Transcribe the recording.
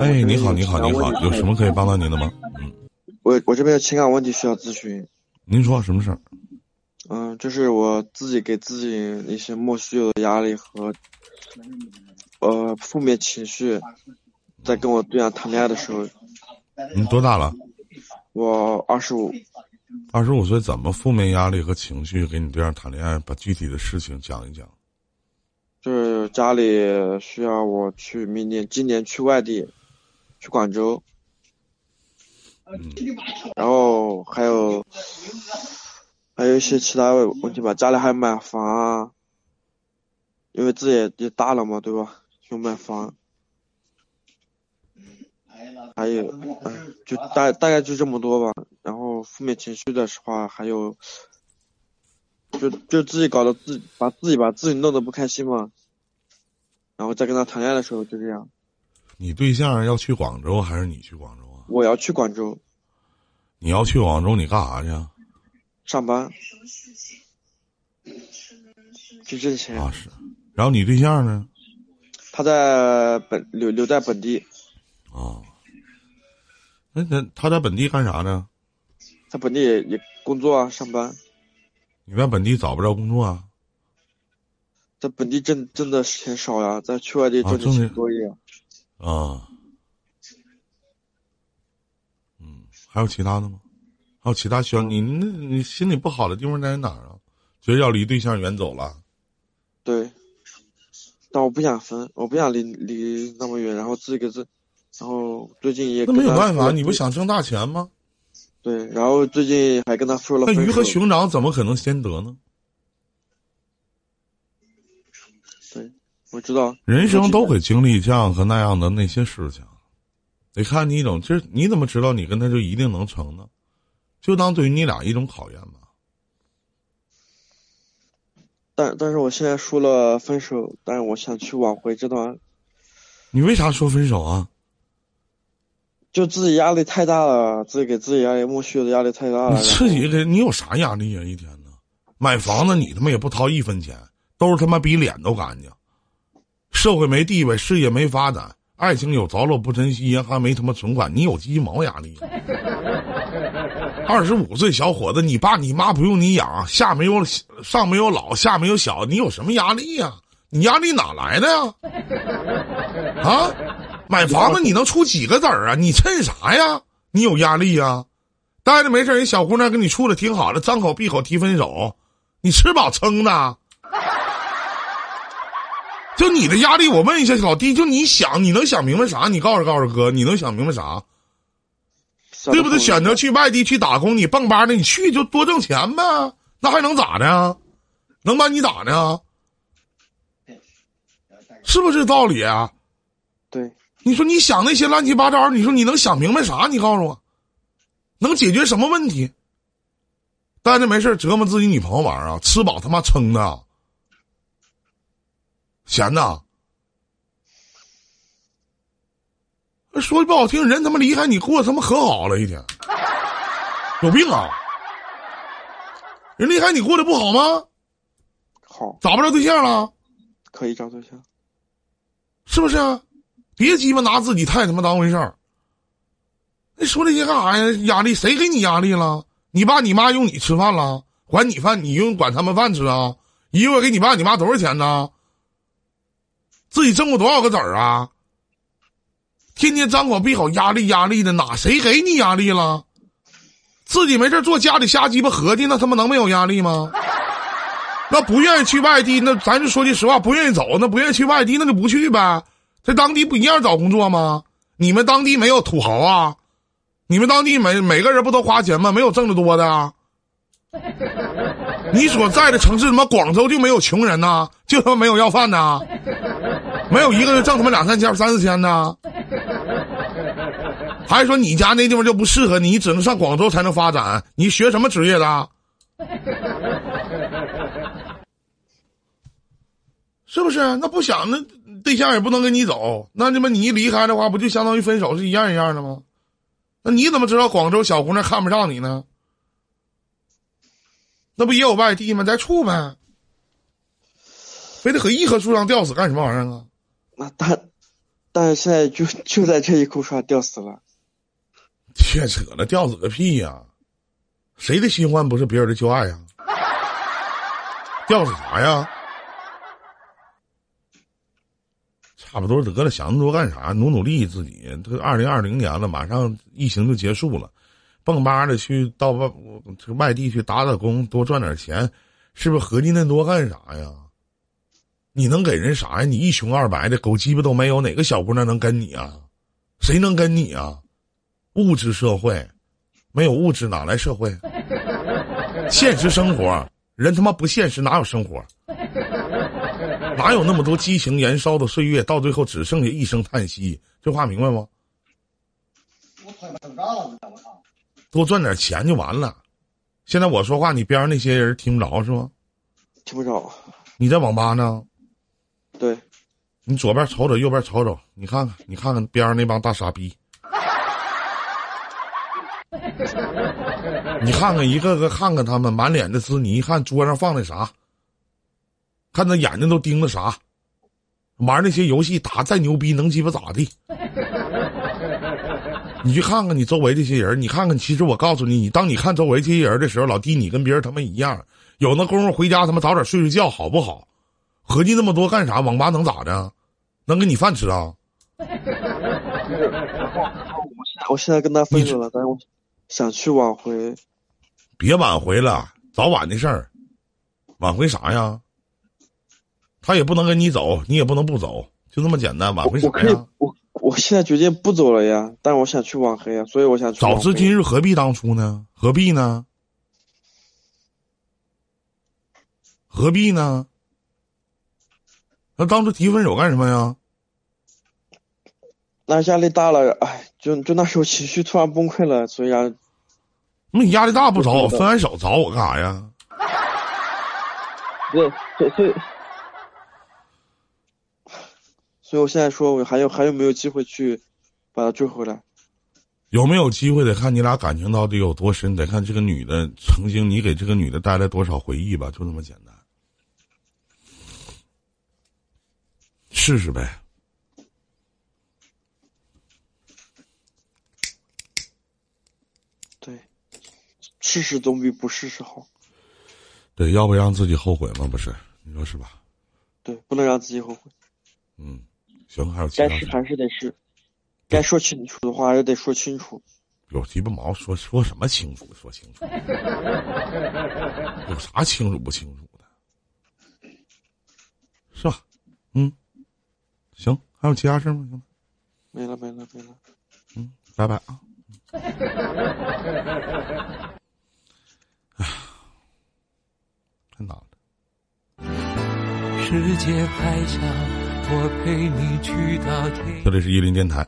哎，你好，你好，你好，有什么可以帮到您的吗？嗯，我我这边有情感问题需要咨询。您说什么事儿？嗯，就是我自己给自己一些莫须有的压力和呃负面情绪，在跟我对象谈恋爱的时候。你多大了？我二十五。二十五岁怎么负面压力和情绪给你对象谈恋爱？把具体的事情讲一讲。就是家里需要我去明年今年去外地，去广州。嗯。然后还有。还有一些其他问题吧，家里还买房啊，因为自己也也大了嘛，对吧？就买房，还有，哎，就大大概就这么多吧。然后负面情绪的话，还有，就就自己搞得自把自己把自己弄得不开心嘛。然后再跟他谈恋爱的时候就这样。你对象要去广州还是你去广州啊？我要去广州。你要去广州，你干啥去？啊上班，去挣钱啊是，然后你对象呢？他在本留留在本地。啊，那那他在本地干啥呢？在本地也也工作啊，上班。你在本地找不着工作啊？在本地挣挣的钱少呀，在去外地挣的钱多一点。啊。嗯，还有其他的吗？还有其他需要你那你心里不好的地方在哪儿啊？觉得要离对象远走了。对，但我不想分，我不想离离那么远，然后自己给自，然后最近也那没有办法，你不想挣大钱吗？对，然后最近还跟他说了。那鱼和熊掌怎么可能先得呢？我知道。人生都会经历这样和那样的那些事情，得看你一种，这你怎么知道你跟他就一定能成呢？就当对于你俩一种考验吧。但但是我现在说了分手，但是我想去挽回这段。你为啥说分手啊？就自己压力太大了，自己给自己压力莫须有的压力太大了。你自己给你有啥压力啊？一天呢？买房子你他妈也不掏一分钱，都是他妈比脸都干净。社会没地位，事业没发展，爱情有着落不珍惜，银行没他妈存款，你有鸡毛压力？二十五岁小伙子，你爸你妈不用你养，下没有上没有老，下没有小，你有什么压力呀？你压力哪来的呀？啊，买房子你能出几个子儿啊？你趁啥呀？你有压力呀？待着没事人小姑娘跟你处的挺好的，张口闭口提分手，你吃饱撑的？就你的压力，我问一下老弟，就你想你能想明白啥？你告诉告诉哥，你能想明白啥？对不对？选择去外地去打工，你蹦吧的，你去就多挣钱呗，那还能咋的？能把你咋的？是不是道理啊？对，你说你想那些乱七八糟，你说你能想明白啥？你告诉我，能解决什么问题？待着没事折磨自己女朋友玩啊？吃饱他妈撑的，闲的。说句不好听，人他妈离开你过他妈可好了，一天，有病啊！人离开你过得不好吗？好，找不着对象了，可以找对象，是不是？啊别鸡巴拿自己太他妈当回事儿。那说这些干啥呀？压力谁给你压力了？你爸你妈用你吃饭了？管你饭，你用管他们饭吃啊？一个月给你爸你妈多少钱呢？自己挣过多少个子儿啊？天天张口闭口压力压力的，哪谁给你压力了？自己没事坐家里瞎鸡巴合计，那他妈能没有压力吗？那不愿意去外地，那咱就说句实话，不愿意走，那不愿意去外地，那就不去呗。在当地不一样找工作吗？你们当地没有土豪啊？你们当地每每个人不都花钱吗？没有挣得多的？你所在的城市他妈广州就没有穷人呐？就他妈没有要饭的？没有一个月挣他妈两三千、三四千的？还是说你家那地方就不适合你？你只能上广州才能发展？你学什么职业的？是不是？那不想那对象也不能跟你走，那他妈你一离开的话，不就相当于分手是一样一样的吗？那你怎么知道广州小姑娘看不上你呢？那不也有外地吗？再处呗，非得搁一棵树上吊死干什么玩意儿啊？那但。但是现在就就在这一口上吊死了。切扯了，吊死个屁呀！谁的新欢不是别人的旧爱呀？吊死啥呀？差不多得了，想那么多干啥？努努力自己。这二零二零年了，马上疫情就结束了，蹦吧的去到外这个外地去打打工，多赚点钱，是不是合计那多干啥呀？你能给人啥呀？你一穷二白的，狗鸡巴都没有，哪个小姑娘能跟你啊？谁能跟你啊？物质社会，没有物质哪来社会？现实生活，人他妈不现实哪有生活？哪有那么多激情燃烧的岁月？到最后只剩下一声叹息。这话明白吗？多赚点钱就完了。现在我说话，你边上那些人听不着是吗？听不着。你在网吧呢？对。你左边瞅瞅，右边瞅瞅，你看看，你看看边上那帮大傻逼。你看看一个个，看看他们满脸的滋，你一看桌上放的啥？看他眼睛都盯着啥？玩那些游戏打再牛逼能鸡巴咋地？你去看看你周围这些人，你看看，其实我告诉你，你当你看周围这些人的时候，老弟，你跟别人他妈一样，有那功夫回家他妈早点睡睡觉好不好？合计那么多干啥？网吧能咋的？能给你饭吃啊？我现在跟他分手了，但是我。想去挽回，别挽回了，早晚的事儿。挽回啥呀？他也不能跟你走，你也不能不走，就这么简单。挽回啥呀？我我现在决定不走了呀，但我想去挽回啊，所以我想去。早知今日何必当初呢？何必呢？何必呢？那当初提分手干什么呀？那压力大了，哎。就就那时候情绪突然崩溃了，所以啊，那你压力大不找我分完手找我干啥呀？对，所所以，所以我现在说，我还有还有没有机会去把他追回来？有没有机会得看你俩感情到底有多深，得看这个女的曾经你给这个女的带来多少回忆吧，就那么简单。试试呗。对试试总比不试试好。对，要不让自己后悔吗？不是，你说是吧？对，不能让自己后悔。嗯，行，还有该试还是得试，该说清楚的话还是得说清楚。有鸡巴毛说说什么清楚？说清楚，有啥清楚不清楚的？是吧？嗯，行，还有其他事吗？行，没了，没了，没了。嗯，拜拜啊。太难了。世界还小，我陪你去到天。这里是伊林电台。